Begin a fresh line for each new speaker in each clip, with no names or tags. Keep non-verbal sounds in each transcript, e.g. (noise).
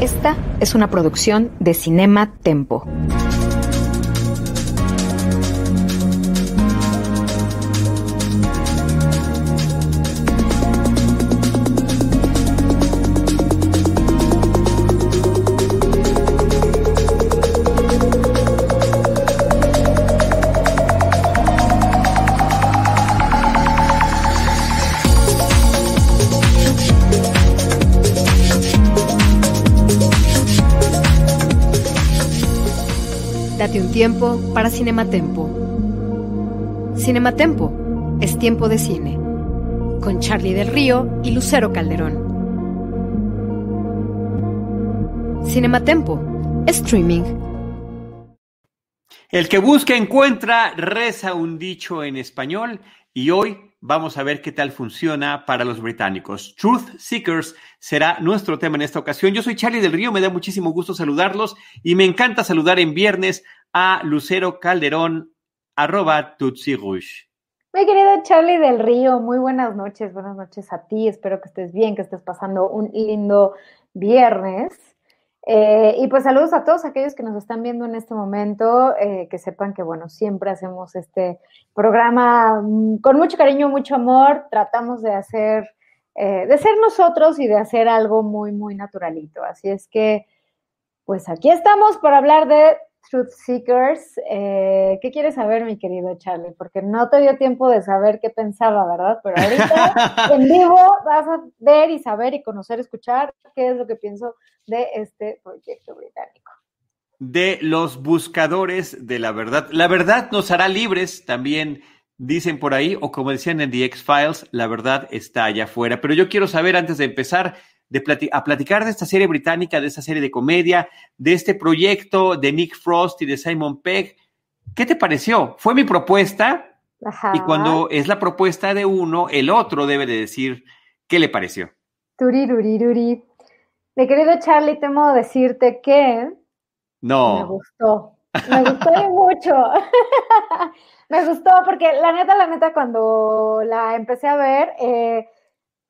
Esta es una producción de Cinema Tempo. Tiempo para Cinematempo. Cinematempo es tiempo de cine. Con Charlie del Río y Lucero Calderón. Cinematempo, streaming.
El que busca encuentra, reza un dicho en español y hoy vamos a ver qué tal funciona para los británicos. Truth Seekers será nuestro tema en esta ocasión. Yo soy Charlie del Río, me da muchísimo gusto saludarlos y me encanta saludar en viernes a Lucero Calderón, arroba Tutsi Rouge.
Mi querido Charlie del Río, muy buenas noches, buenas noches a ti, espero que estés bien, que estés pasando un lindo viernes. Eh, y pues saludos a todos aquellos que nos están viendo en este momento, eh, que sepan que bueno, siempre hacemos este programa mm, con mucho cariño, mucho amor, tratamos de hacer, eh, de ser nosotros y de hacer algo muy, muy naturalito. Así es que, pues aquí estamos para hablar de Truth Seekers. Eh, ¿Qué quieres saber, mi querido Charlie? Porque no te dio tiempo de saber qué pensaba, ¿verdad? Pero ahorita (laughs) en vivo vas a ver y saber y conocer, escuchar qué es lo que pienso de este proyecto británico.
De los buscadores de la verdad. La verdad nos hará libres, también dicen por ahí, o como decían en The X-Files, la verdad está allá afuera. Pero yo quiero saber, antes de empezar, de a platicar de esta serie británica, de esta serie de comedia, de este proyecto de Nick Frost y de Simon Pegg. ¿Qué te pareció? Fue mi propuesta
Ajá.
y cuando es la propuesta de uno, el otro debe de decir qué le pareció.
Turiruriruri. Mi querido Charlie, temo decirte que me
No,
gustó. Me gustó mucho. (laughs) me gustó porque la neta, la neta, cuando la empecé a ver, eh,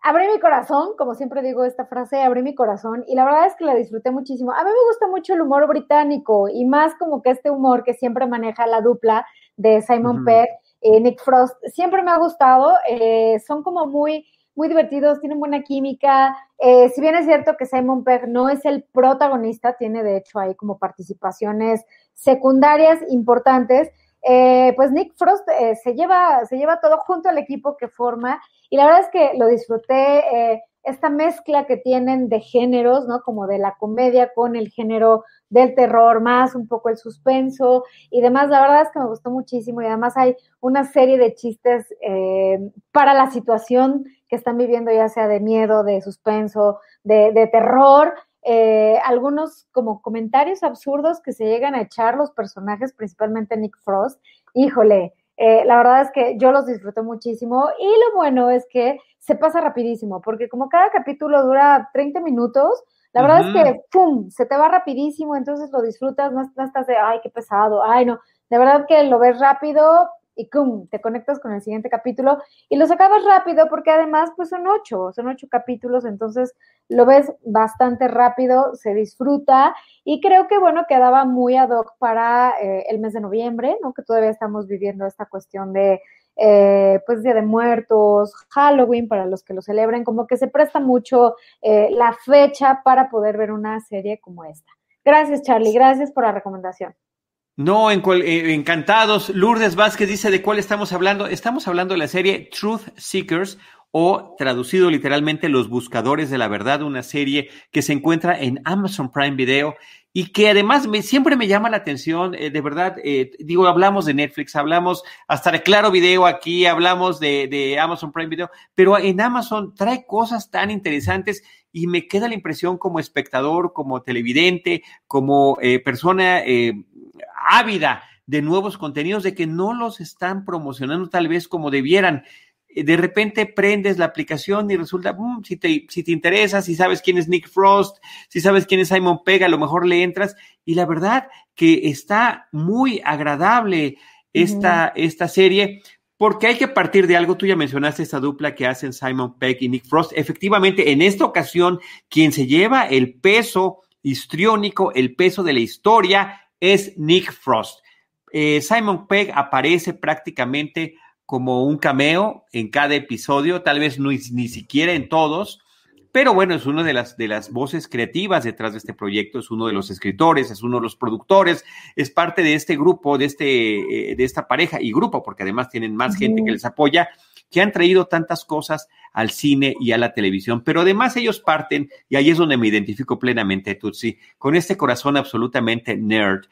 abrí mi corazón, como siempre digo esta frase, abrí mi corazón y la verdad es que la disfruté muchísimo. A mí me gusta mucho el humor británico y más como que este humor que siempre maneja la dupla de Simon
Ujú.
Pegg y Nick Frost, siempre me ha gustado, eh, son como muy, muy divertidos, tienen buena química. Eh, si bien es cierto que Simon Pegg no es el protagonista, tiene de hecho ahí como participaciones secundarias importantes, eh, pues Nick Frost eh, se, lleva, se lleva todo junto al equipo que forma y la verdad es que lo disfruté, eh, esta mezcla que tienen de géneros, ¿no? Como de la comedia con el género del terror, más un poco el suspenso y demás, la verdad es que me gustó muchísimo y además hay una serie de chistes eh, para la situación que están viviendo, ya sea de miedo, de suspenso, de, terror, eh, algunos como comentarios absurdos que se llegan a echar los personajes, principalmente Nick Frost. Híjole, eh, la verdad es que yo los disfruto muchísimo y lo bueno es que se pasa rapidísimo, porque como cada capítulo dura 30 minutos, la verdad es que, ¡pum!, se te va rapidísimo, entonces lo disfrutas, no, no estás de, ay, qué pesado, ay, no, de verdad que lo ves rápido y ¡cum!, te conectas con el siguiente capítulo y los acabas rápido porque además pues son ocho, son ocho capítulos, entonces lo ves bastante rápido, se disfruta y creo que bueno, quedaba muy ad hoc para eh, el mes de noviembre, ¿no? Que todavía estamos viviendo esta cuestión de eh, pues Día de Muertos, Halloween para los que lo celebren, como que se presta mucho eh, la fecha para poder ver una serie como esta. Gracias Charlie, gracias por la recomendación.
No, en cual- eh, encantados. Lourdes Vázquez dice de cuál estamos hablando. Estamos hablando de la serie Truth Seekers o traducido literalmente Los Buscadores de la Verdad, una serie que se encuentra en Amazon Prime Video y que además me, siempre me llama la atención, eh, de verdad, eh, digo, hablamos de Netflix, hablamos hasta de Claro Video aquí, hablamos de, Amazon Prime Video, pero en Amazon trae cosas tan interesantes y me queda la impresión como espectador, como televidente, como eh, persona ávida de nuevos contenidos, de que no los están promocionando tal vez como debieran. Eh, de repente prendes la aplicación y resulta, mm, si, te, si te interesa, si sabes quién es Nick Frost, si sabes quién es Simon Pegg, a lo mejor le entras. Y la verdad que está muy agradable esta, esta serie, porque hay que partir de algo. Tú ya mencionaste esta dupla que hacen Simon Pegg y Nick Frost. Efectivamente, en esta ocasión, quien se lleva el peso histriónico, el peso de la historia, es Nick Frost. Eh, Simon Pegg aparece prácticamente como un cameo en cada episodio, tal vez no, ni siquiera en todos, pero bueno, es una de las, de las voces creativas detrás de este proyecto, es uno de los escritores, es uno de los productores, es parte de este grupo, de, este, eh, de esta pareja y grupo, porque además tienen más gente que les apoya, que han traído tantas cosas al cine y a la televisión, pero además ellos parten, y ahí es donde me identifico plenamente, Tutsi, con este corazón absolutamente nerd,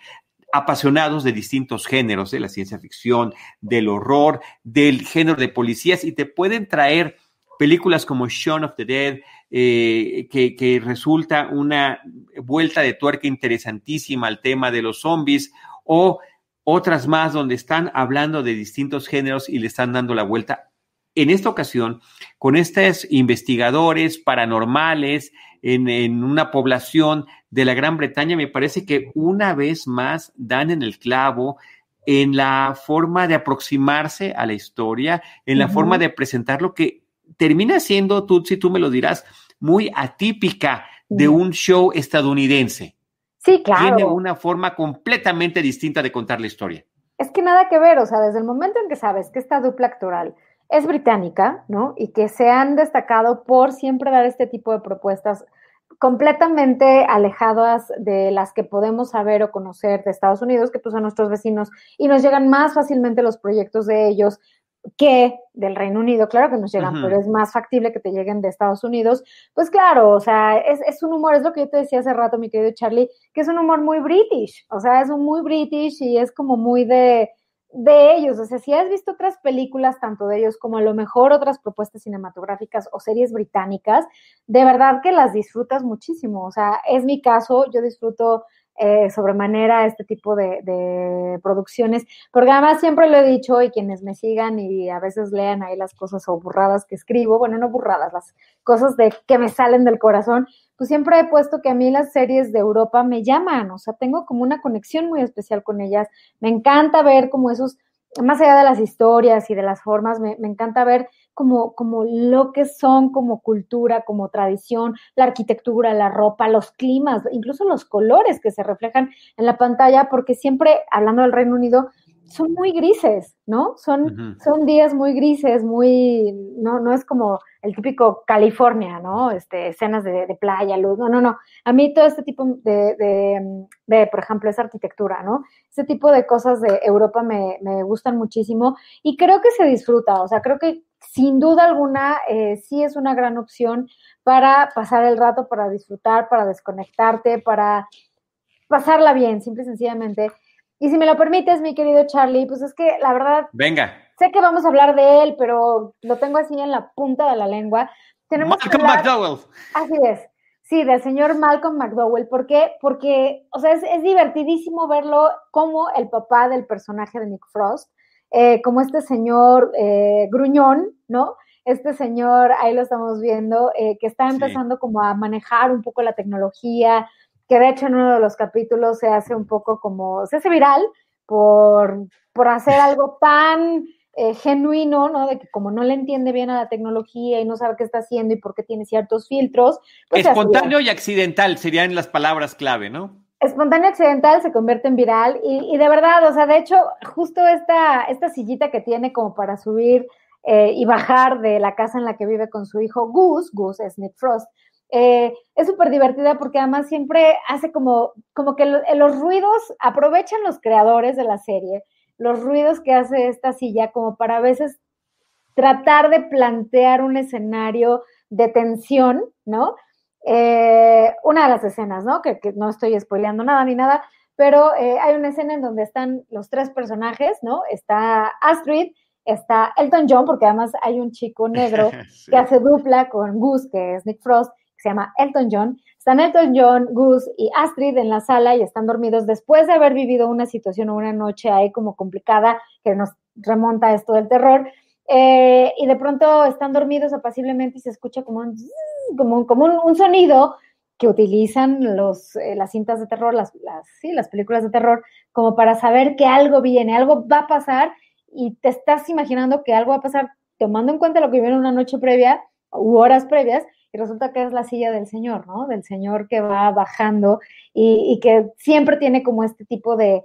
apasionados de distintos géneros, de la ciencia ficción, del horror, del género de policías, y te pueden traer películas como Shaun of the Dead, eh, que, resulta una vuelta de tuerca interesantísima al tema de los zombies, o otras más donde están hablando de distintos géneros y le están dando la vuelta. En esta ocasión, con estos investigadores paranormales en, en una población de la Gran Bretaña, me parece que una vez más dan en el clavo en la forma de aproximarse a la historia, en la forma de presentar lo que termina siendo, tú, si tú me lo dirás, muy atípica de un show estadounidense.
Sí, claro.
Tiene una forma completamente distinta de contar la historia.
Es que nada que ver, o sea, desde el momento en que sabes que esta dupla actoral es británica, ¿no? Y que se han destacado por siempre dar este tipo de propuestas completamente alejadas de las que podemos saber o conocer de Estados Unidos, que pues son nuestros vecinos, y nos llegan más fácilmente los proyectos de ellos que del Reino Unido, claro que nos llegan, pero es más factible que te lleguen de Estados Unidos, pues claro, o sea, es, es, un humor, es lo que yo te decía hace rato, mi querido Charlie, que es un humor muy british, o sea, es un muy british y es como muy de, de ellos, o sea, si has visto otras películas, tanto de ellos como a lo mejor otras propuestas cinematográficas o series británicas, de verdad que las disfrutas muchísimo, o sea, es mi caso, yo disfruto eh, sobremanera este tipo de, producciones, porque además siempre lo he dicho y quienes me sigan y a veces lean ahí las cosas o burradas que escribo, bueno, no burradas, las cosas de que me salen del corazón, pues siempre he puesto que a mí las series de Europa me llaman, o sea, tengo como una conexión muy especial con ellas, me encanta ver como esos más allá de las historias y de las formas, me, me, encanta ver como, como lo que son como cultura, como tradición, la arquitectura, la ropa, los climas, incluso los colores que se reflejan en la pantalla, porque siempre, hablando del Reino Unido, son muy grises, ¿no? Son, son días muy grises, muy, no, no es como el típico California, ¿no? Este, escenas de, playa, luz, no, no, no. A mí todo este tipo de, de, de, por ejemplo, esa arquitectura, ¿no? Ese tipo de cosas de Europa me, me, gustan muchísimo y creo que se disfruta, o sea, creo que sin duda alguna eh, sí es una gran opción para pasar el rato, para disfrutar, para desconectarte, para pasarla bien, simple y sencillamente. Y si me lo permites, mi querido Charlie, pues es que la verdad.
Venga.
Sé que vamos a hablar de él, pero lo tengo así en la punta de la lengua.
Tenemos Malcolm McDowell.
Así es. Sí, del señor Malcolm McDowell. ¿Por qué? Porque, o sea, es, divertidísimo verlo como el papá del personaje de Nick Frost, eh, como este señor eh, gruñón, ¿no? Este señor, ahí lo estamos viendo, eh, que está empezando como a manejar un poco la tecnología, que de hecho en uno de los capítulos se hace un poco como, se hace viral por, por hacer algo (laughs) tan eh, genuino, ¿no? De que como no le entiende bien a la tecnología y no sabe qué está haciendo y por qué tiene ciertos filtros.
Pues Espontáneo y accidental serían las palabras clave, ¿no?
Espontáneo accidental se convierte en viral y, y, de verdad, o sea, de hecho, justo esta, esta sillita que tiene como para subir eh, y bajar de la casa en la que vive con su hijo Gus, Gus es Nick Frost, eh, es súper divertida porque además siempre hace como, como que los ruidos, aprovechan los creadores de la serie, los ruidos que hace esta silla como para a veces tratar de plantear un escenario de tensión, ¿no? Eh, una de las escenas, ¿no? Que, no estoy spoileando nada ni nada, pero eh, hay una escena en donde están los tres personajes, ¿no? Está Astrid, está Elton John, porque además hay un chico negro (laughs) que hace dupla con Gus, que es Nick Frost, que se llama Elton John. Están Elton John, Gus y Astrid en la sala y están dormidos después de haber vivido una situación o una noche ahí como complicada que nos remonta a esto del terror. Eh, y de pronto están dormidos apaciblemente y se escucha como un, como, como un, sonido que utilizan los, eh, las cintas de terror, las, las, sí, las películas de terror, como para saber que algo viene, algo va a pasar y te estás imaginando que algo va a pasar tomando en cuenta lo que viene una noche previa u horas previas y resulta que es la silla del Señor, ¿no? Del Señor que va bajando y, que siempre tiene como este tipo de,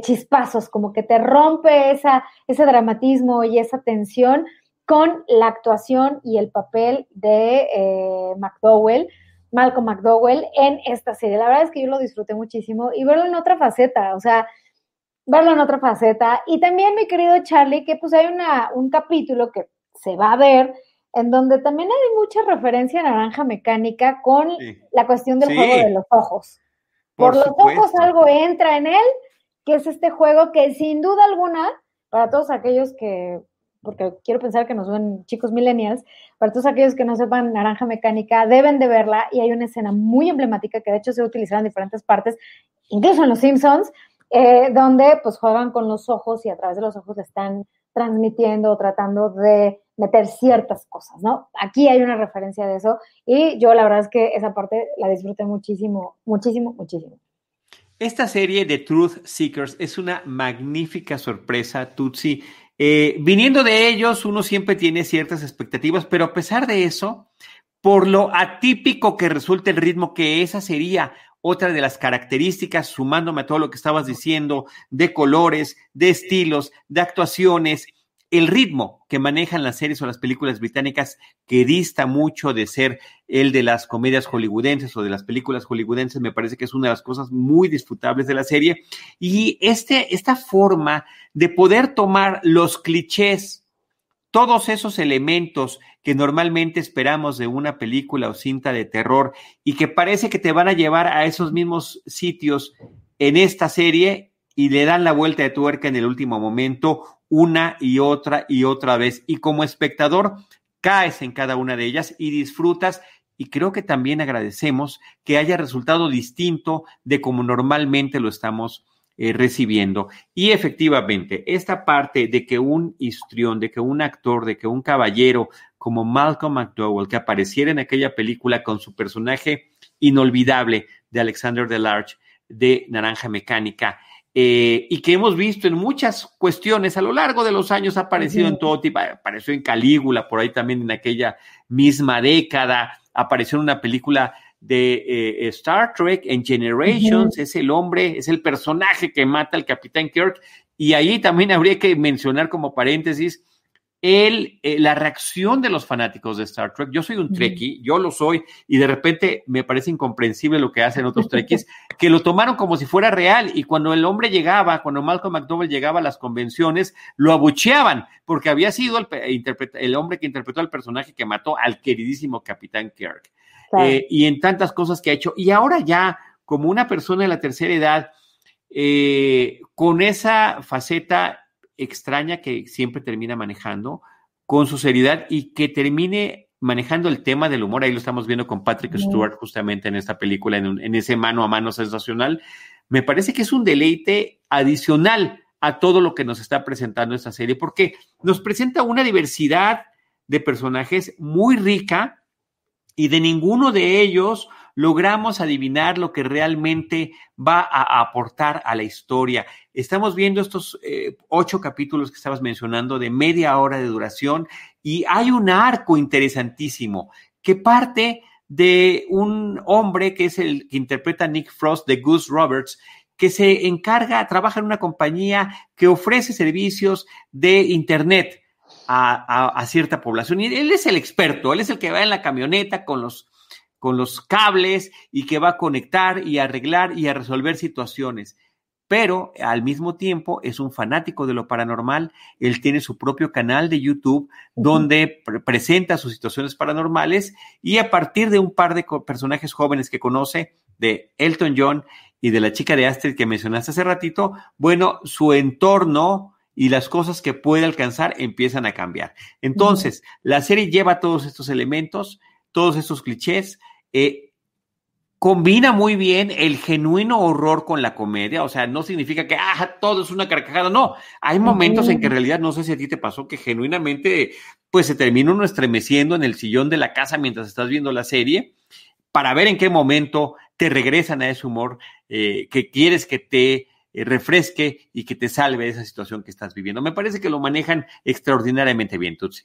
chispazos, como que te rompe esa, ese dramatismo y esa tensión con la actuación y el papel de eh, McDowell, Malcolm McDowell, en esta serie. La verdad es que yo lo disfruté muchísimo y verlo en otra faceta, o sea, verlo en otra faceta. Y también, mi querido Charlie, que pues hay una, un capítulo que se va a ver en donde también hay mucha referencia a naranja mecánica con la cuestión del juego de los ojos. Por, los ojos algo entra en él, que es este juego que sin duda alguna, para todos aquellos que, porque quiero pensar que nos ven chicos millennials, para todos aquellos que no sepan naranja mecánica, deben de verla y hay una escena muy emblemática que de hecho se utiliza en diferentes partes, incluso en Los Simpsons, eh, donde pues juegan con los ojos y a través de los ojos están transmitiendo o tratando de meter ciertas cosas, ¿no? Aquí hay una referencia de eso y yo la verdad es que esa parte la disfruté muchísimo, muchísimo, muchísimo.
Esta serie de Truth Seekers es una magnífica sorpresa, Tutsi. Eh, viniendo de ellos, uno siempre tiene ciertas expectativas, pero a pesar de eso, por lo atípico que resulta el ritmo, que esa sería otra de las características, sumándome a todo lo que estabas diciendo, de colores, de estilos, de actuaciones, el ritmo que manejan las series o las películas británicas, que dista mucho de ser el de las comedias hollywoodenses o de las películas hollywoodenses, me parece que es una de las cosas muy disfrutables de la serie. Y este, esta forma de poder tomar los clichés, todos esos elementos que normalmente esperamos de una película o cinta de terror y que parece que te van a llevar a esos mismos sitios en esta serie y le dan la vuelta de tuerca en el último momento una y otra y otra vez. Y como espectador, caes en cada una de ellas y disfrutas. Y creo que también agradecemos que haya resultado distinto de como normalmente lo estamos eh, recibiendo. Y efectivamente, esta parte de que un histrión, de que un actor, de que un caballero como Malcolm McDowell, que apareciera en aquella película con su personaje inolvidable de Alexander Delarge de Naranja Mecánica, eh, y que hemos visto en muchas cuestiones a lo largo de los años, ha aparecido en todo tipo, apareció en Calígula, por ahí también en aquella misma década, apareció en una película de eh, Star Trek en Generations, es el hombre, es el personaje que mata al Capitán Kirk, y ahí también habría que mencionar como paréntesis el, eh, la reacción de los fanáticos de Star Trek. Yo soy un Trekkie, yo lo soy, y de repente me parece incomprensible lo que hacen otros Trekkies, (laughs) que lo tomaron como si fuera real, y cuando el hombre llegaba, cuando Malcolm McDowell llegaba a las convenciones, lo abucheaban, porque había sido el, el hombre que interpretó al personaje que mató al queridísimo Capitán Kirk. Eh, y en tantas cosas que ha hecho. Y ahora ya, como una persona de la tercera edad, eh, con esa faceta extraña que siempre termina manejando con su seriedad y que termine manejando el tema del humor. Ahí lo estamos viendo con Patrick Stewart justamente en esta película, en, ese mano a mano sensacional. Me parece que es un deleite adicional a todo lo que nos está presentando esta serie, porque nos presenta una diversidad de personajes muy rica y de ninguno de ellos logramos adivinar lo que realmente va a aportar a la historia. Estamos viendo estos eh, ocho capítulos que estabas mencionando de media hora de duración y hay un arco interesantísimo que parte de un hombre que es el que interpreta Nick Frost de Goose Roberts, que se encarga, trabaja en una compañía que ofrece servicios de Internet a, a, cierta población. Y él es el experto, él es el que va en la camioneta con los con los cables y que va a conectar y arreglar y a resolver situaciones. pero al mismo tiempo es un fanático de lo paranormal. Él tiene su propio canal de YouTube donde presenta sus situaciones paranormales y a partir de un par de personajes jóvenes que conoce, de Elton John y de la chica de Astrid que mencionaste hace ratito, bueno, su entorno y las cosas que puede alcanzar empiezan a cambiar. Entonces, la serie lleva todos estos elementos, todos estos clichés, eh, combina muy bien el genuino horror con la comedia, o sea, no significa que ah, todo es una carcajada, no, hay momentos en que en realidad, no sé si a ti te pasó, que genuinamente, pues se termina uno estremeciendo en el sillón de la casa mientras estás viendo la serie, para ver en qué momento te regresan a ese humor eh, que quieres que te eh, refresque y que te salve de esa situación que estás viviendo. Me parece que lo manejan extraordinariamente bien, Tutsi.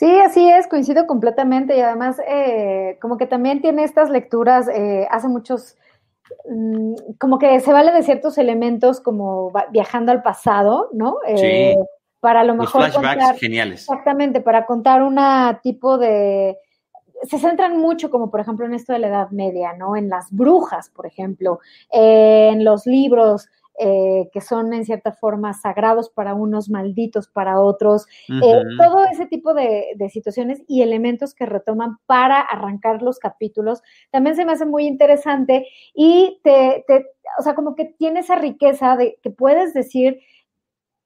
Sí, así es, coincido completamente y además eh, como que también tiene estas lecturas, eh, hace muchos, mm, como que se vale de ciertos elementos como viajando al pasado, ¿no?
Eh, sí.
Para lo mejor...
Los flashbacks geniales.
Exactamente, para contar una tipo de... Se centran mucho como por ejemplo en esto de la Edad Media, ¿no? En las brujas, por ejemplo, en los libros eh, que son en cierta forma sagrados para unos, malditos para otros, eh, todo ese tipo de, situaciones y elementos que retoman para arrancar los capítulos, también se me hace muy interesante y te, te o sea, como que tiene esa riqueza de que puedes decir,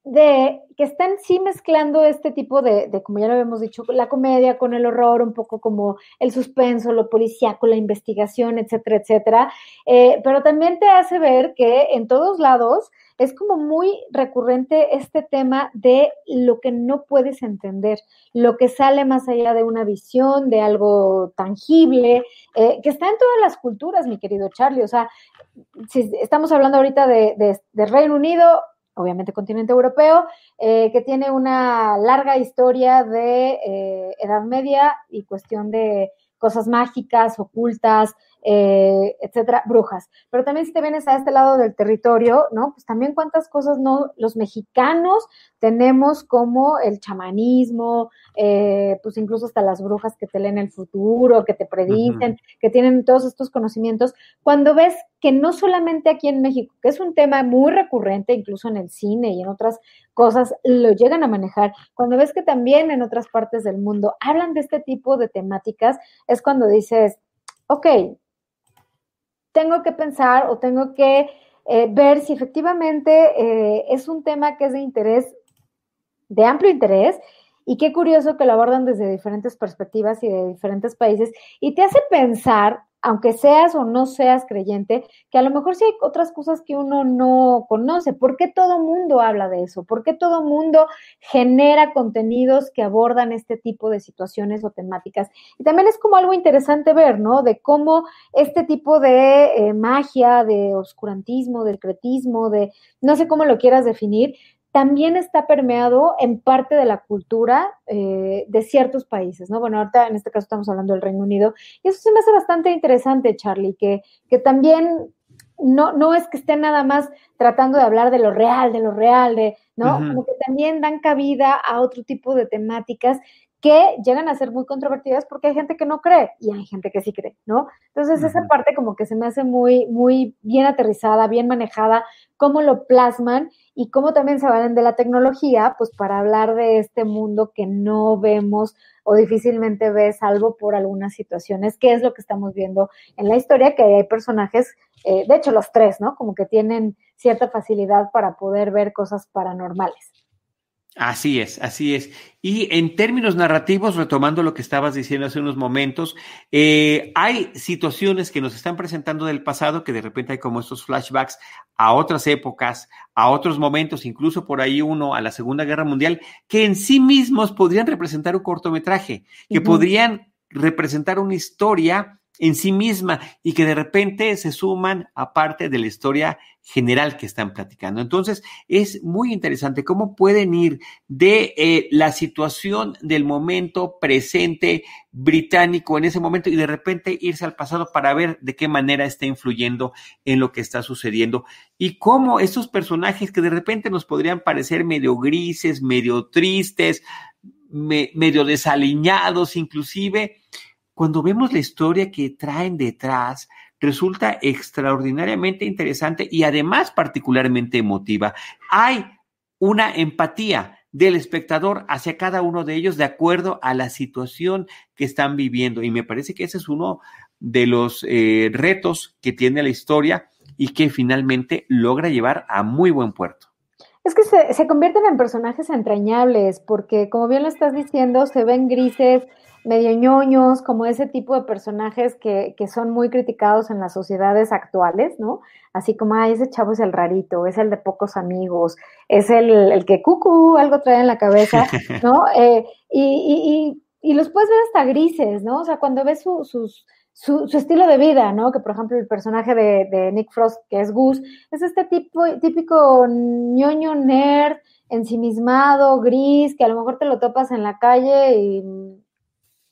de que están sí mezclando este tipo de, de, como ya lo habíamos dicho, la comedia con el horror, un poco como el suspenso, lo policíaco, la investigación, etcétera, etcétera. Eh, pero también te hace ver que en todos lados es como muy recurrente este tema de lo que no puedes entender, lo que sale más allá de una visión, de algo tangible, eh, que está en todas las culturas, mi querido Charlie. O sea, si estamos hablando ahorita de, de, de Reino Unido, obviamente continente europeo, eh, que tiene una larga historia de eh, Edad Media y cuestión de cosas mágicas, ocultas, eh, etcétera, brujas. Pero también si te vienes a este lado del territorio, ¿no? Pues también cuántas cosas no los mexicanos tenemos como el chamanismo, eh, pues incluso hasta las brujas que te leen el futuro, que te predicen, que tienen todos estos conocimientos. Cuando ves que no solamente aquí en México, que es un tema muy recurrente, incluso en el cine y en otras cosas, lo llegan a manejar, cuando ves que también en otras partes del mundo hablan de este tipo de temáticas, es cuando dices, ok, tengo que pensar o tengo que eh, ver si efectivamente eh, es un tema que es de interés, de amplio interés, y qué curioso que lo abordan desde diferentes perspectivas y de diferentes países, y te hace pensar aunque seas o no seas creyente, que a lo mejor sí hay otras cosas que uno no conoce. ¿Por qué todo mundo habla de eso? ¿Por qué todo mundo genera contenidos que abordan este tipo de situaciones o temáticas? Y también es como algo interesante ver, ¿no? De cómo este tipo de eh, magia, de oscurantismo, del cretismo, de no sé cómo lo quieras definir, también está permeado en parte de la cultura eh, de ciertos países, ¿no? Bueno, ahorita en este caso estamos hablando del Reino Unido, y eso se me hace bastante interesante, Charlie, que, que también no, no es que estén nada más tratando de hablar de lo real, de lo real, de, ¿no? Como que también dan cabida a otro tipo de temáticas que llegan a ser muy controvertidas porque hay gente que no cree y hay gente que sí cree, ¿no? Entonces esa parte como que se me hace muy, muy bien aterrizada, bien manejada, cómo lo plasman y cómo también se valen de la tecnología, pues para hablar de este mundo que no vemos o difícilmente ves, salvo por algunas situaciones, que es lo que estamos viendo en la historia, que hay personajes, eh, de hecho los tres, ¿no? Como que tienen cierta facilidad para poder ver cosas paranormales.
Así es, así es. Y en términos narrativos, retomando lo que estabas diciendo hace unos momentos, eh, hay situaciones que nos están presentando del pasado que de repente hay como estos flashbacks a otras épocas, a otros momentos, incluso por ahí uno a la Segunda Guerra Mundial, que en sí mismos podrían representar un cortometraje, que podrían representar una historia en sí misma y que de repente se suman a parte de la historia general que están platicando. Entonces, es muy interesante cómo pueden ir de eh, la situación del momento presente británico en ese momento y de repente irse al pasado para ver de qué manera está influyendo en lo que está sucediendo y cómo estos personajes que de repente nos podrían parecer medio grises, medio tristes, medio desaliñados inclusive, cuando vemos la historia que traen detrás, resulta extraordinariamente interesante y además particularmente emotiva. Hay una empatía del espectador hacia cada uno de ellos de acuerdo a la situación que están viviendo. Y me parece que ese es uno de los eh, retos que tiene la historia y que finalmente logra llevar a muy buen puerto.
Es que se, se convierten en personajes entrañables, porque como bien lo estás diciendo, se ven grises, medio ñoños, como ese tipo de personajes que, que, son muy criticados en las sociedades actuales, ¿no? Así como, ah, ese chavo es el rarito, es el de pocos amigos, es el, el que cucu, algo trae en la cabeza, (laughs) ¿no? Eh, y, y, y, los puedes ver hasta grises, ¿no? O sea, cuando ves su, sus, su, su, estilo de vida, ¿no? Que por ejemplo el personaje de, de Nick Frost, que es Gus, es este tipo, típico ñoño nerd, ensimismado, gris, que a lo mejor te lo topas en la calle y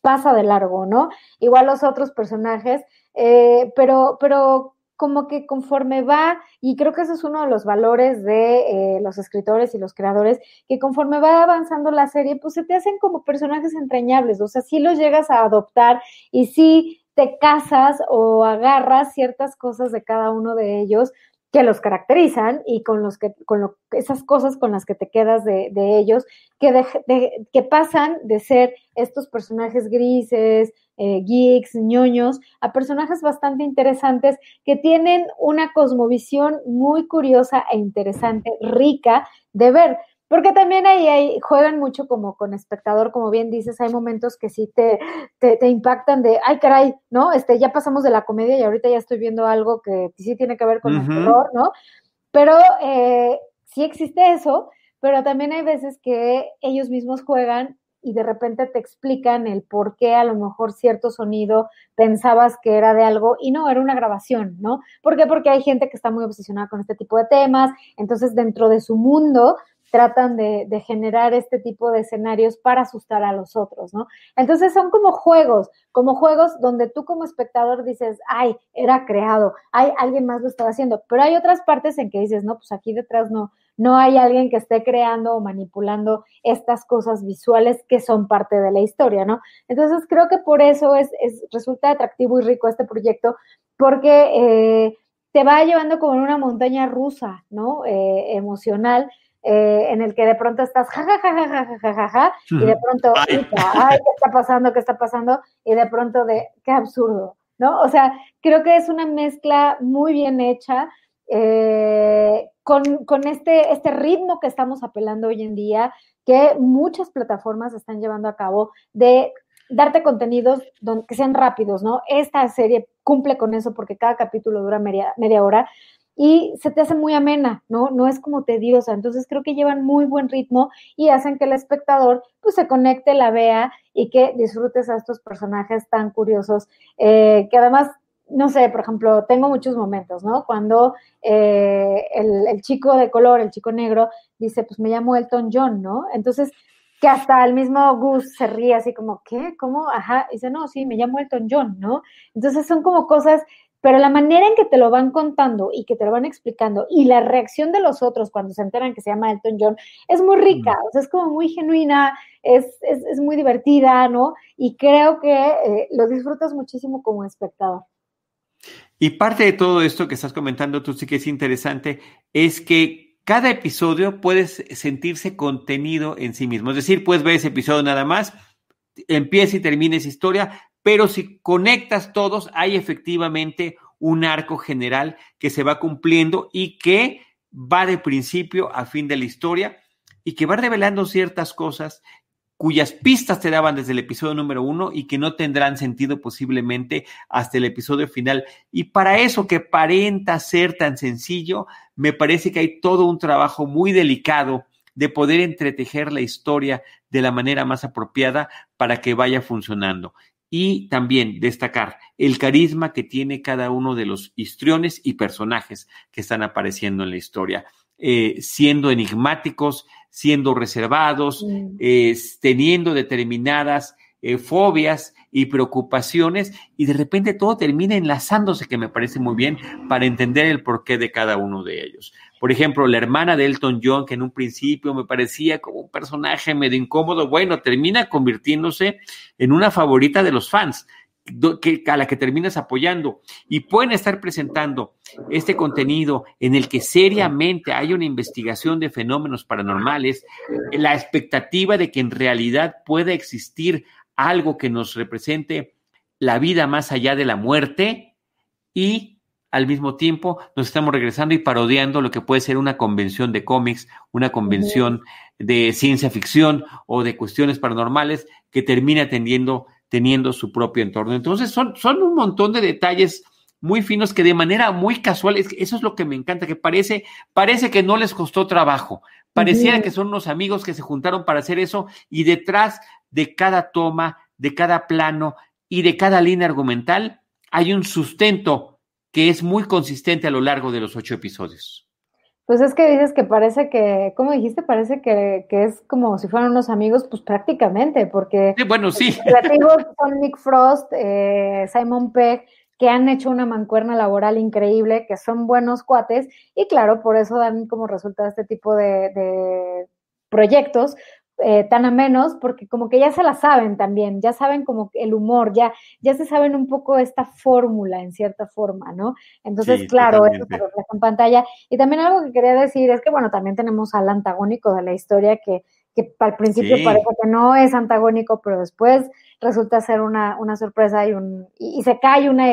pasa de largo, ¿no? Igual los otros personajes, eh, pero, pero como que conforme va, y creo que ese es uno de los valores de eh, los escritores y los creadores, que conforme va avanzando la serie, pues se te hacen como personajes entrañables, o sea, sí los llegas a adoptar y sí te casas o agarras ciertas cosas de cada uno de ellos que los caracterizan y con los que con lo, esas cosas con las que te quedas de, de ellos que, de, que pasan de ser estos personajes grises eh, geeks ñoños a personajes bastante interesantes que tienen una cosmovisión muy curiosa e interesante rica de ver porque también ahí, juegan mucho como con espectador, como bien dices, hay momentos que sí te, te, impactan de, ay caray, ¿no? Este, ya pasamos de la comedia y ahorita ya estoy viendo algo que sí tiene que ver con el terror, ¿no? Pero eh, sí existe eso, pero también hay veces que ellos mismos juegan y de repente te explican el por qué a lo mejor cierto sonido pensabas que era de algo y no, era una grabación, ¿no? ¿Por qué? Porque hay gente que está muy obsesionada con este tipo de temas, entonces dentro de su mundo tratan de, generar este tipo de escenarios para asustar a los otros, ¿no? Entonces son como juegos, como juegos donde tú como espectador dices, ay, era creado, ay, alguien más lo estaba haciendo, pero hay otras partes en que dices, no, pues aquí detrás no, no hay alguien que esté creando o manipulando estas cosas visuales que son parte de la historia, ¿no? Entonces creo que por eso es, resulta atractivo y rico este proyecto, porque eh, te va llevando como en una montaña rusa, ¿no? Eh, emocional, eh, en el que de pronto estás ja, ja, ja, ja, ja, ja, ja, ja y de pronto, ay. ¿qué está pasando? ¿Qué está pasando? Y de pronto de, qué absurdo, ¿no? O sea, creo que es una mezcla muy bien hecha eh, con, con este, este ritmo que estamos apelando hoy en día, que muchas plataformas están llevando a cabo de darte contenidos que sean rápidos, ¿no? Esta serie cumple con eso porque cada capítulo dura media, media hora y se te hace muy amena, ¿no? No es como tediosa. Entonces creo que llevan muy buen ritmo y hacen que el espectador pues se conecte, la vea y que disfrutes a estos personajes tan curiosos eh, que además no sé, por ejemplo, tengo muchos momentos, ¿no? Cuando eh, el, el, chico de color, el chico negro, dice, pues me llamo Elton John, ¿no? Entonces, que hasta el mismo Gus se ríe así como, ¿qué? ¿Cómo? Ajá, dice, no, sí, me llamo Elton John, ¿no? Entonces son como cosas pero la manera en que te lo van contando y que te lo van explicando y la reacción de los otros cuando se enteran que se llama Elton John es muy rica, o sea, es como muy genuina, es, es, es muy divertida, ¿no? Y creo que eh, lo disfrutas muchísimo como espectador.
Y parte de todo esto que estás comentando, tú sí que es interesante, es que cada episodio puede sentirse contenido en sí mismo. Es decir, puedes ver ese episodio nada más, empieza y termina esa historia, pero si conectas todos, hay efectivamente un arco general que se va cumpliendo y que va de principio a fin de la historia y que va revelando ciertas cosas cuyas pistas te daban desde el episodio número uno y que no tendrán sentido posiblemente hasta el episodio final. Y para eso que aparenta ser tan sencillo, me parece que hay todo un trabajo muy delicado de poder entretejer la historia de la manera más apropiada para que vaya funcionando. Y también destacar el carisma que tiene cada uno de los histriones y personajes que están apareciendo en la historia, eh, siendo enigmáticos, siendo reservados, eh, teniendo determinadas eh, fobias y preocupaciones y de repente todo termina enlazándose, que me parece muy bien, para entender el porqué de cada uno de ellos. Por ejemplo, la hermana de Elton John, que en un principio me parecía como un personaje medio incómodo, bueno, termina convirtiéndose en una favorita de los fans. A la que terminas apoyando y pueden estar presentando este contenido en el que seriamente hay una investigación de fenómenos paranormales, la expectativa de que en realidad pueda existir algo que nos represente la vida más allá de la muerte y al mismo tiempo nos estamos regresando y parodiando lo que puede ser una convención de cómics, una convención de ciencia ficción o de cuestiones paranormales que termina teniendo, teniendo su propio entorno. Entonces son, son un montón de detalles muy finos que de manera muy casual, eso es lo que me encanta, que parece, parece que no les costó trabajo, pareciera que son unos amigos que se juntaron para hacer eso y detrás de cada toma, de cada plano y de cada línea argumental hay un sustento que es muy consistente a lo largo de los ocho episodios.
Pues es que dices que parece que, ¿cómo dijiste? Parece que, es como si fueran unos amigos, pues prácticamente, porque
bueno, sí.
los creativos son Nick Frost, eh, Simon Pegg, que han hecho una mancuerna laboral increíble, que son buenos cuates, y claro, por eso dan como resultado este tipo de, de proyectos, eh, tan a menos, porque como que ya se la saben también, ya saben como el humor, ya, ya se saben un poco esta fórmula en cierta forma, ¿no? Entonces, claro, eso se refleja en pantalla. Y también algo que quería decir es que, bueno, también tenemos al antagónico de la historia que, que al principio parece que no es antagónico, pero después resulta ser una, una sorpresa y, un, y, se cae una...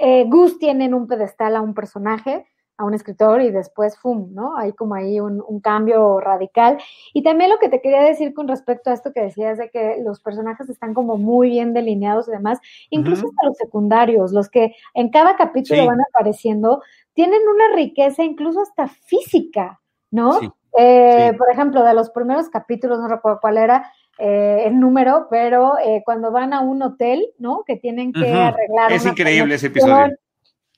Eh, Gus tiene en un pedestal a un personaje a un escritor y después, ¡fum!, ¿no? Hay como ahí un, cambio radical. Y también lo que te quería decir con respecto a esto que decías de que los personajes están como muy bien delineados y demás, incluso hasta los secundarios, los que en cada capítulo van apareciendo, tienen una riqueza incluso hasta física, ¿no? Eh, por ejemplo, de los primeros capítulos, no recuerdo cuál era, eh, el número, pero eh, cuando van a un hotel, ¿no? Que tienen que arreglar.
Es increíble ese episodio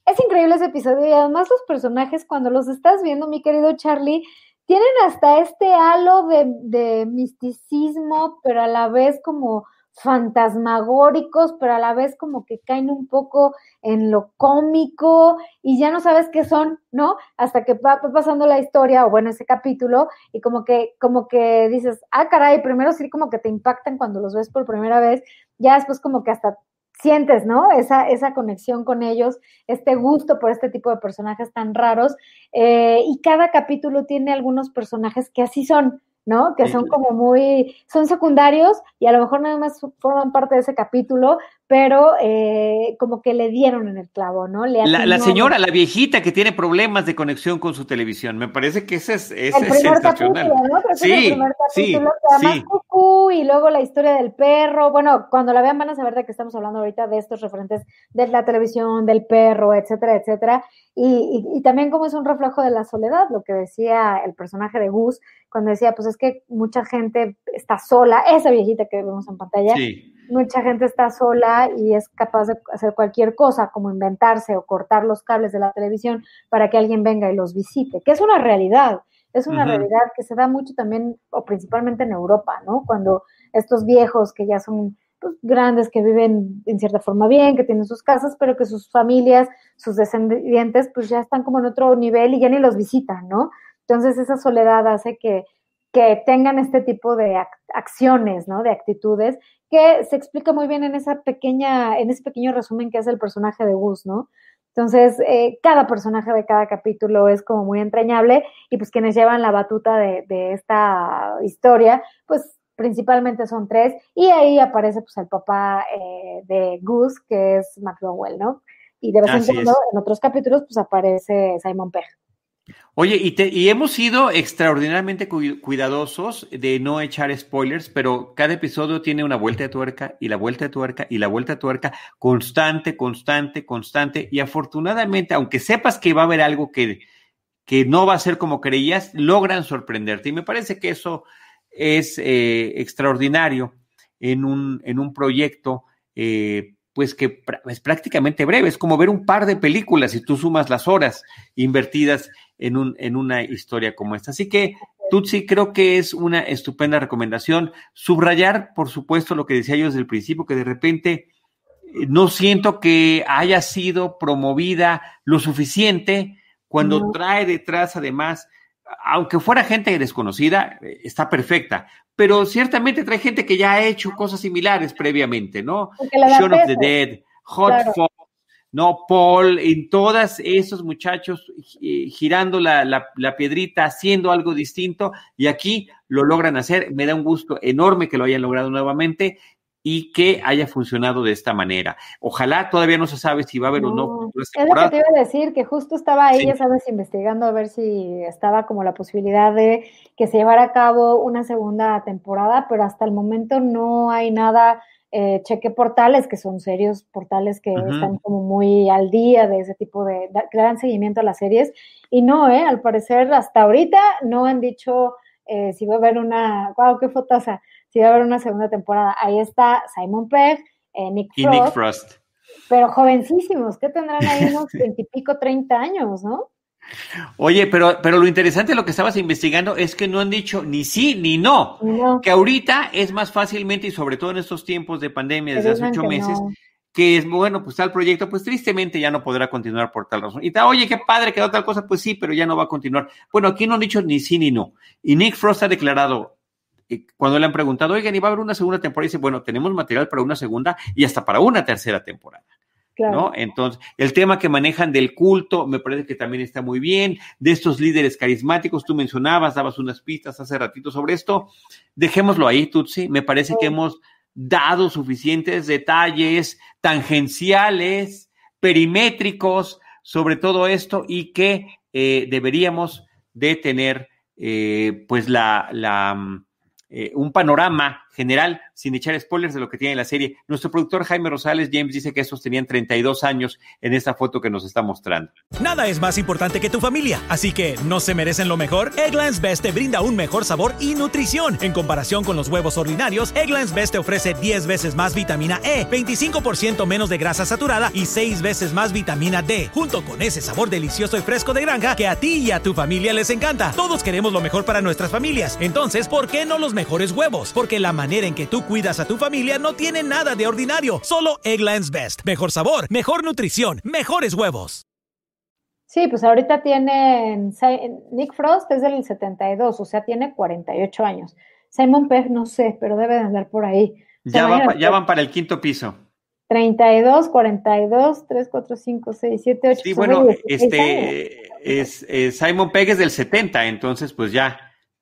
es increíble ese episodio y además los personajes cuando los estás viendo, mi querido Charlie, tienen hasta este halo de, misticismo, pero a la vez como fantasmagóricos, pero a la vez como que caen un poco en lo cómico y ya no sabes qué son, ¿no? Hasta que va pasando la historia o bueno, ese capítulo y como que como que dices, "Ah, caray, primero sí como que te impactan cuando los ves por primera vez, ya después como que hasta sientes, ¿no? Esa, esa conexión con ellos, este gusto por este tipo de personajes tan raros. Eh, y cada capítulo tiene algunos personajes que así son, ¿no? Que son como muy, son secundarios y a lo mejor nada más forman parte de ese capítulo, pero eh, como que le dieron en el clavo, ¿no?
la, señora, la viejita que tiene problemas de conexión con su televisión, me parece que ese es, ese el sensacional.
Capítulo, ¿no? sí, el primer capítulo, sí, Cucú, y luego la historia del perro, bueno, cuando la vean van a saber de qué estamos hablando ahorita, de estos referentes de la televisión, del perro, etcétera, etcétera, y, y, y también como es un reflejo de la soledad, lo que decía el personaje de Gus, cuando decía, pues es que mucha gente está sola, esa viejita que vemos en pantalla, mucha gente está sola y es capaz de hacer cualquier cosa, como inventarse o cortar los cables de la televisión para que alguien venga y los visite, que es una realidad, es una realidad que se da mucho también, o principalmente en Europa, ¿no? Cuando estos viejos que ya son pues, grandes, que viven en cierta forma bien, que tienen sus casas, pero que sus familias, sus descendientes, pues ya están como en otro nivel y ya ni los visitan, ¿no? Entonces esa soledad hace que, que tengan este tipo de acciones, ¿no? De actitudes que se explica muy bien en esa pequeña, en ese pequeño resumen que hace el personaje de Gus, ¿no? Entonces, eh, cada personaje de cada capítulo es como muy entrañable y pues quienes llevan la batuta de, de, esta historia, pues principalmente son tres y ahí aparece pues el papá eh, de Gus, que es McDowell, ¿no? Y de vez en cuando en otros capítulos pues aparece Simon Pegg.
Oye, y, hemos sido extraordinariamente cuidadosos de no echar spoilers, pero cada episodio tiene una vuelta de tuerca y la vuelta de tuerca y la vuelta de tuerca constante, constante, constante. Y afortunadamente, aunque sepas que va a haber algo que, que no va a ser como creías, logran sorprenderte. Y me parece que eso es eh, extraordinario en un, en un proyecto, eh, pues que es prácticamente breve, es como ver un par de películas si tú sumas las horas invertidas en, un, en una historia como esta. Así que Tutsi, creo que es una estupenda recomendación. Subrayar, por supuesto, lo que decía yo desde el principio, que de repente eh, no siento que haya sido promovida lo suficiente cuando trae detrás, además, aunque fuera gente desconocida, eh, está perfecta, pero ciertamente trae gente que ya ha hecho cosas similares previamente, ¿no? Shaun of the Dead, Hot claro. ¿no? Paul, en todas esos muchachos eh, girando la, la, piedrita, haciendo algo distinto, y aquí lo logran hacer. Me da un gusto enorme que lo hayan logrado nuevamente y que haya funcionado de esta manera. Ojalá todavía no se sabe si va a haber o no.
Es lo que te iba a decir, que justo estaba ahí, ya sabes, investigando a ver si estaba como la posibilidad de que se llevara a cabo una segunda temporada, pero hasta el momento no hay nada. Eh, cheque portales, que son serios portales que están como muy al día de ese tipo de, que dan seguimiento a las series. Y no, ¿eh? Al parecer, hasta ahorita no han dicho eh, si va a haber una, wow, qué fotosa, si va a haber una segunda temporada. Ahí está Simon Pegg, eh, Nick, Frost, Nick Frost. Pero jovencísimos, que tendrán ahí (laughs) unos veintipico, treinta años, ¿no?
Oye, pero, pero lo interesante de lo que estabas investigando es que no han dicho ni sí ni no. Que ahorita es más fácilmente, y sobre todo en estos tiempos de pandemia desde hace ocho meses, que es bueno, pues tal proyecto, pues tristemente ya no podrá continuar por tal razón. Y tal, oye, qué padre quedó tal cosa, pues sí, pero ya no va a continuar. Bueno, aquí no han dicho ni sí ni no. Y Nick Frost ha declarado, cuando le han preguntado, oigan, ¿y va a haber una segunda temporada? Y dice, bueno, tenemos material para una segunda y hasta para una tercera temporada. ¿no? Entonces, el tema que manejan del culto me parece que también está muy bien, de estos líderes carismáticos, tú mencionabas, dabas unas pistas hace ratito sobre esto, dejémoslo ahí, Tutsi, me parece que hemos dado suficientes detalles tangenciales, perimétricos sobre todo esto y que eh, deberíamos de tener eh, pues la, la eh, un panorama general, sin echar spoilers de lo que tiene la serie. Nuestro productor Jaime Rosales, James, dice que esos tenían 32 años en esta foto que nos está mostrando.
Nada es más importante que tu familia, así que ¿no se merecen lo mejor? Eggland's Best te brinda un mejor sabor y nutrición. En comparación con los huevos ordinarios, Eggland's Best te ofrece 10 veces más vitamina E, 25% menos de grasa saturada y 6 veces más vitamina D, junto con ese sabor delicioso y fresco de granja que a ti y a tu familia les encanta. Todos queremos lo mejor para nuestras familias, entonces, ¿por qué no los mejores huevos? Porque la manera en que tú cuidas a tu familia no tiene nada de ordinario. Solo Egglands Best. Mejor sabor, mejor nutrición, mejores huevos.
Sí, pues ahorita tienen. Nick Frost es del 72, o sea, tiene 48 años. Simon Pegg, no sé, pero debe de andar por ahí.
ya, ya van para el quinto piso.
32, 42, 3, 4, 5, 6, 7, 8.
Sí, bueno, este es, Simon Pegg es del 70, entonces pues ya,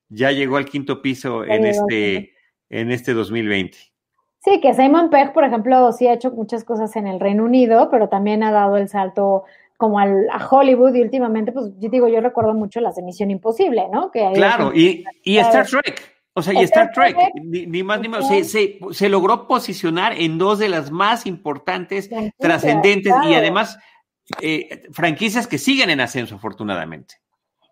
ya llegó al quinto piso en este, en este 2020.
Sí, que Simon Pegg, por ejemplo, sí ha hecho muchas cosas en el Reino Unido, pero también ha dado el salto como al, a Hollywood y últimamente, pues yo digo, yo recuerdo mucho las de Misión Imposible, ¿no?
Que claro, y, y Star Trek. O sea, y Star, Trek, ni, más ni menos, se, se, logró posicionar en dos de las más importantes, trascendentes y además eh, franquicias que siguen en ascenso, afortunadamente.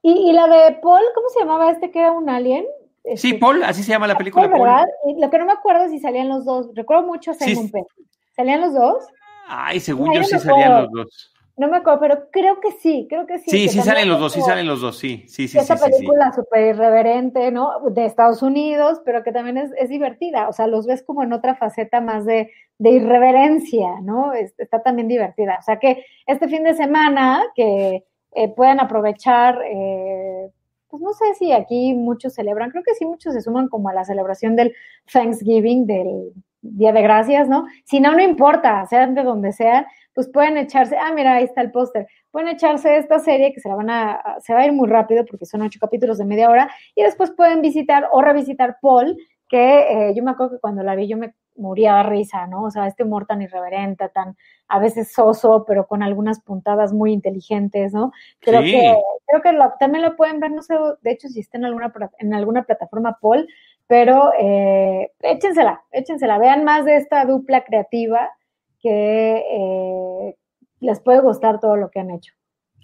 ¿Y, y la de Paul, ¿cómo se llamaba este que era un alien?
Sí, este, Paul, así se llama la película.
Paul, ¿verdad? lo que no me acuerdo es si salían los dos. Recuerdo mucho a Simon Pegg. ¿Salían los dos?
Ay, según yo sí salían los dos.
No me acuerdo, pero creo que sí, creo que sí.
Sí, sí salen los dos, sí salen los dos, sí, sí, sí.
Esa película súper irreverente, ¿no? De Estados Unidos, pero que también es, es, divertida, o sea, los ves como en otra faceta más de, de irreverencia, ¿no? está también divertida. O sea que este fin de semana que eh, puedan aprovechar eh, pues no sé si aquí muchos celebran, creo que sí muchos se suman como a la celebración del Thanksgiving, del Día de Gracias, ¿no? Si no, no importa, sean de donde sean, pues pueden echarse, ah, mira, ahí está el póster, pueden echarse esta serie que se la van a, se va a ir muy rápido porque son ocho capítulos de media hora y después pueden visitar o revisitar Paul, que eh, yo me acuerdo que cuando la vi yo me moría de risa, ¿no? O sea, este humor tan irreverente, tan a veces soso, pero con algunas puntadas muy inteligentes, ¿no? Creo que, creo que también lo pueden ver, no sé, de hecho, si está en alguna, en alguna plataforma Paul, pero eh, échensela, échensela, vean más de esta dupla creativa que eh, les puede gustar todo lo que han hecho.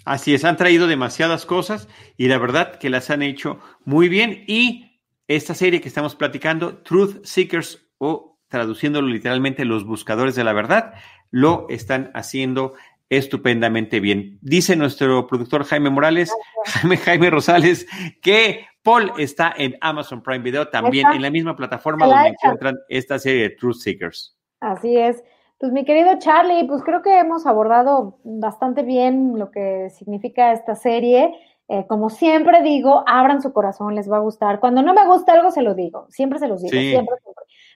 Así es, han traído demasiadas cosas y la verdad que las han hecho muy bien y esta serie que estamos platicando, Truth Seekers o traduciéndolo literalmente los buscadores de la verdad, lo están haciendo estupendamente bien. Dice nuestro productor Jaime Morales, Jaime, Jaime Rosales, que Paul está en Amazon Prime Video, también en la misma plataforma donde encuentran esta serie de Truth Seekers.
Así es. Pues mi querido Charlie, pues creo que hemos abordado bastante bien lo que significa esta serie. Eh, como siempre digo, abran su corazón, les va a gustar. Cuando no me gusta algo, se lo digo. Siempre se los digo, siempre,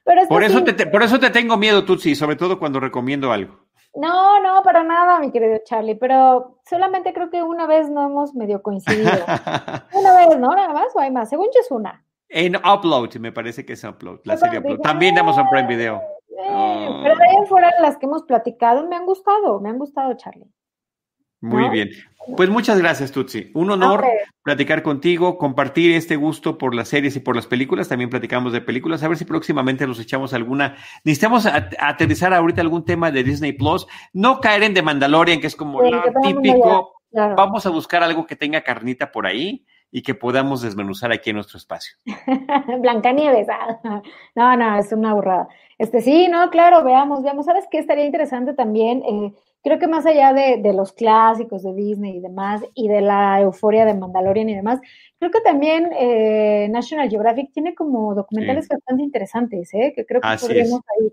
Pero por, eso te, por eso te tengo miedo, Tutsi, sobre todo cuando recomiendo algo.
No, no, para nada, mi querido Charlie, pero solamente creo que una vez no hemos medio coincidido. (laughs) una vez, ¿no? Nada más o hay más. Según yo es una.
En Upload, me parece que es Upload, la serie Upload. También damos un Prime Video.
Eh, pero de ahí fuera las que hemos platicado, me han gustado, me han gustado, Charlie.
Muy bien. Pues muchas gracias, Tutsi. Un honor platicar contigo, compartir este gusto por las series y por las películas. También platicamos de películas. A ver si próximamente nos echamos alguna. Necesitamos aterrizar ahorita algún tema de Disney Plus. No caer en The Mandalorian, que es como lo típico. Vamos a buscar algo que tenga carnita por ahí y que podamos desmenuzar aquí en nuestro espacio. (laughs)
Blancanieves, ah. (laughs) no, no, es una burrada. Este sí, no, claro, veamos, veamos. ¿Sabes qué estaría interesante también? Eh, creo que más allá de, los clásicos de Disney y demás, y de la euforia de Mandalorian y demás, creo que también eh, National Geographic tiene como documentales bastante interesantes, ¿eh? que creo que podríamos ahí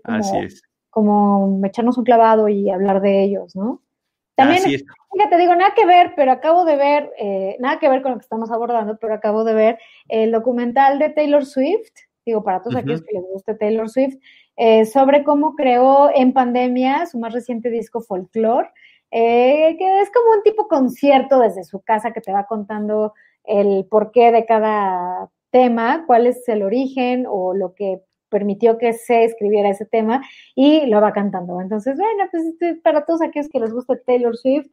como, como echarnos un clavado y hablar de ellos, ¿no? También, fíjate, digo, nada que ver, pero acabo de ver, eh, nada que ver con lo que estamos abordando, pero acabo de ver el documental de Taylor Swift, digo, para todos aquellos que les guste Taylor Swift, eh, sobre cómo creó en pandemia su más reciente disco Folklore, eh, que es como un tipo concierto desde su casa que te va contando el porqué de cada tema, cuál es el origen o lo que permitió que se escribiera ese tema y lo va cantando. Entonces, bueno, pues este, para todos aquellos que les gusta Taylor Swift,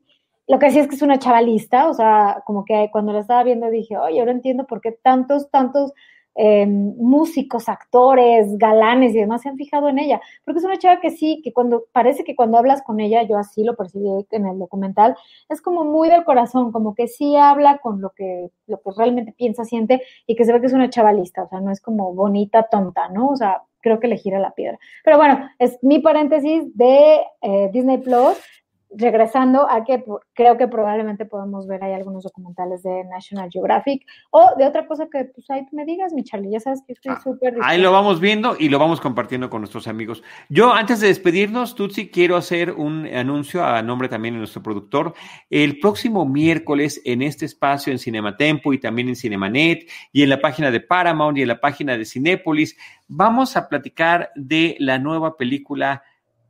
lo que sí es que es una chavalista, o sea, como que cuando la estaba viendo dije, oye, ahora entiendo por qué tantos, tantos eh, músicos, actores, galanes y demás se han fijado en ella, porque es una chava que sí, que cuando parece que cuando hablas con ella, yo así lo percibí en el documental, es como muy del corazón, como que sí habla con lo que, lo que realmente piensa, siente y que se ve que es una chavalista, o sea, no es como bonita, tonta, ¿no? O sea, creo que le gira la piedra. Pero bueno, es mi paréntesis de eh, Disney Plus regresando a que creo que probablemente podemos ver ahí algunos documentales de National Geographic o de otra cosa que pues ahí me digas, mi Charlie, ya sabes que estoy ah, súper...
ahí lo vamos viendo y lo vamos compartiendo con nuestros amigos. Yo antes de despedirnos, Tutsi, quiero hacer un anuncio a nombre también de nuestro productor. El próximo miércoles en este espacio en Cinematempo y también en Cinemanet y en la página de Paramount y en la página de Cinépolis, vamos a platicar de la nueva película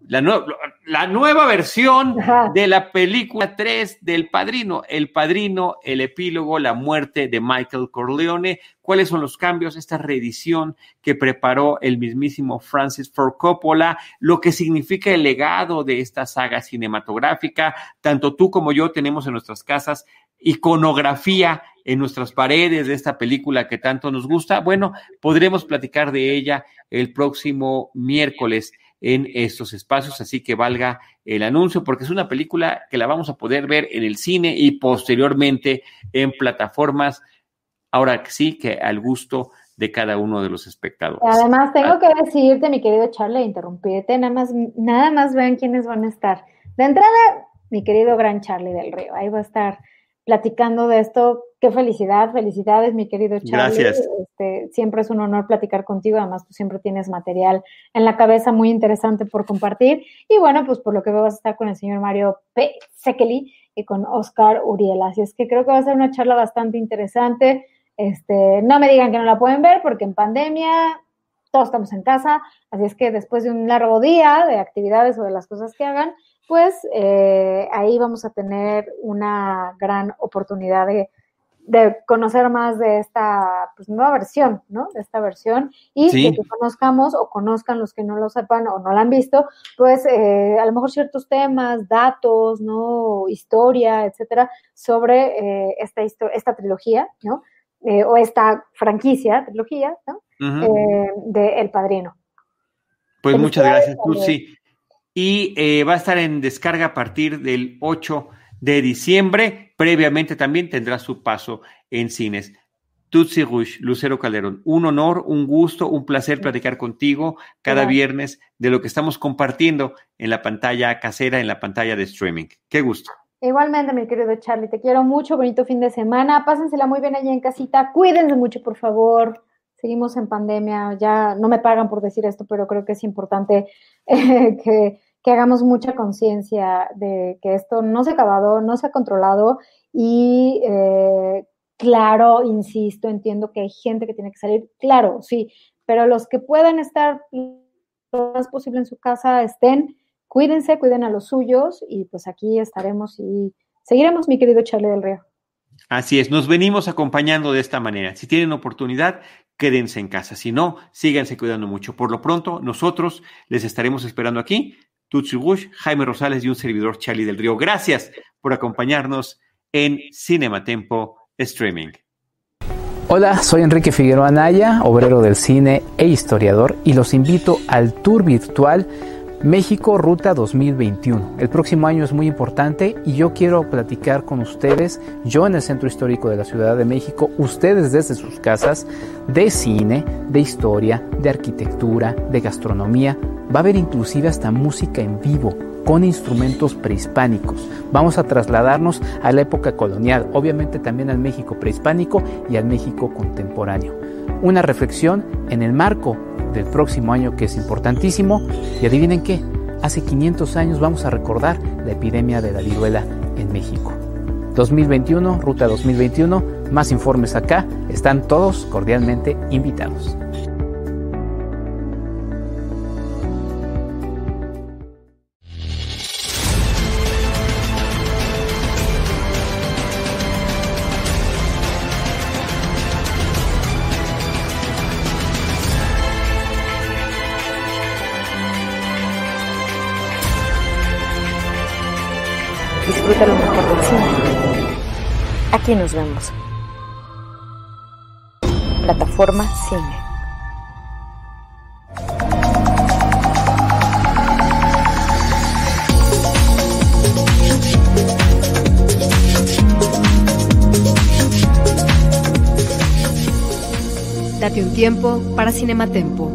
la, la nueva versión de la película 3 del Padrino, El Padrino, el epílogo, la muerte de Michael Corleone, cuáles son los cambios, esta reedición que preparó el mismísimo Francis Ford Coppola, lo que significa el legado de esta saga cinematográfica, tanto tú como yo tenemos en nuestras casas iconografía en nuestras paredes de esta película que tanto nos gusta. Bueno, podremos platicar de ella el próximo miércoles en estos espacios, así que valga el anuncio, porque es una película que la vamos a poder ver en el cine y posteriormente en plataformas, ahora sí que al gusto de cada uno de los espectadores.
Además, tengo que decirte, mi querido Charlie, interrumpirte, nada más, nada más vean quiénes van a estar. De entrada, mi querido gran Charlie del Río, ahí va a estar platicando de esto. Qué felicidad, felicidades, mi querido Charlie. Gracias. Este, siempre es un honor platicar contigo, además tú siempre tienes material en la cabeza muy interesante por compartir. Y bueno, pues por lo que veo vas a estar con el señor Mario P. Sekeli y con Oscar Uriel. Así es que creo que va a ser una charla bastante interesante. Este, no me digan que no la pueden ver porque en pandemia todos estamos en casa, así es que después de un largo día de actividades o de las cosas que hagan, pues eh, ahí vamos a tener una gran oportunidad de, conocer más de esta pues, nueva versión, ¿no? De esta versión y de que conozcamos o conozcan los que no lo sepan o no la han visto, pues eh, a lo mejor ciertos temas, datos, ¿no? Historia, etcétera, sobre eh, esta, esta trilogía, ¿no? o esta franquicia, trilogía, ¿no? de El Padrino.
Pues muchas gracias, sí y eh, va a estar en descarga a partir del 8 de diciembre. Previamente también tendrá su paso en cines. Tutsi Rush, Lucero Calderón. Un honor, un gusto, un placer platicar contigo cada viernes de lo que estamos compartiendo en la pantalla casera, en la pantalla de streaming. Qué gusto.
Igualmente, mi querido Charlie, te quiero mucho, bonito fin de semana. Pásensela muy bien allá en casita. Cuídense mucho, por favor. Seguimos en pandemia. Ya no me pagan por decir esto, pero creo que es importante (laughs) eh, que, que hagamos mucha conciencia de que esto no se ha acabado, no se ha controlado y eh, Claro, insisto, entiendo que hay gente que tiene que salir, claro, sí, pero los que puedan estar lo más posible en su casa estén, cuídense, cuiden a los suyos y pues aquí estaremos y seguiremos, mi querido Charlie del Río.
Así es, nos venimos acompañando de esta manera. Si tienen oportunidad, quédense en casa. Si no, síganse cuidando mucho. Por lo pronto, nosotros les estaremos esperando aquí. Tutsi Bush, Jaime Rosales y un servidor Charlie del Río. Gracias por acompañarnos en Cinematempo streaming.
Hola, soy Enrique Figueroa Anaya, obrero del cine e historiador, y los invito al tour virtual México Ruta 2021. El próximo año es muy importante y yo quiero platicar con ustedes, yo en el Centro Histórico de la Ciudad de México, ustedes desde sus casas, de cine, de historia, de arquitectura, de gastronomía. Va a haber inclusive hasta música en vivo con instrumentos prehispánicos. Vamos a trasladarnos a la época colonial, obviamente también al México prehispánico y al México contemporáneo. Una reflexión en el marco del próximo año que es importantísimo y adivinen qué, hace 500 años vamos a recordar la epidemia de la viruela en México. 2021, Ruta 2021, más informes acá, están todos cordialmente invitados.
Aquí nos vemos. Plataforma Cine. Date un tiempo para Cinematempo.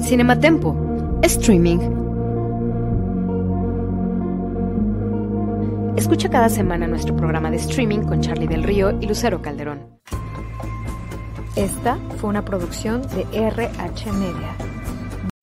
Cinematempo. Streaming Escucha cada semana nuestro programa de streaming con Charlie del Río y Lucero Calderón. Esta fue una producción de RH Media.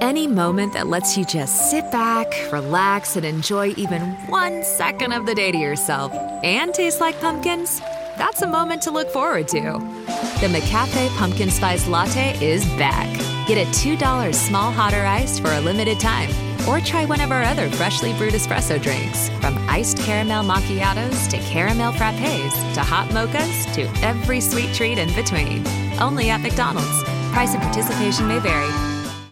Any moment that lets you just sit back, relax, and enjoy even one second of the day to yourself and taste like pumpkins, that's a moment to look forward to. The McCafe Pumpkin Spice Latte is back. Get a $2 small hot or iced for a limited time. Or try one of our other freshly brewed espresso drinks, from iced caramel macchiatos to caramel frappes to hot mochas to every sweet treat in between. Only at McDonald's. Price and participation may vary.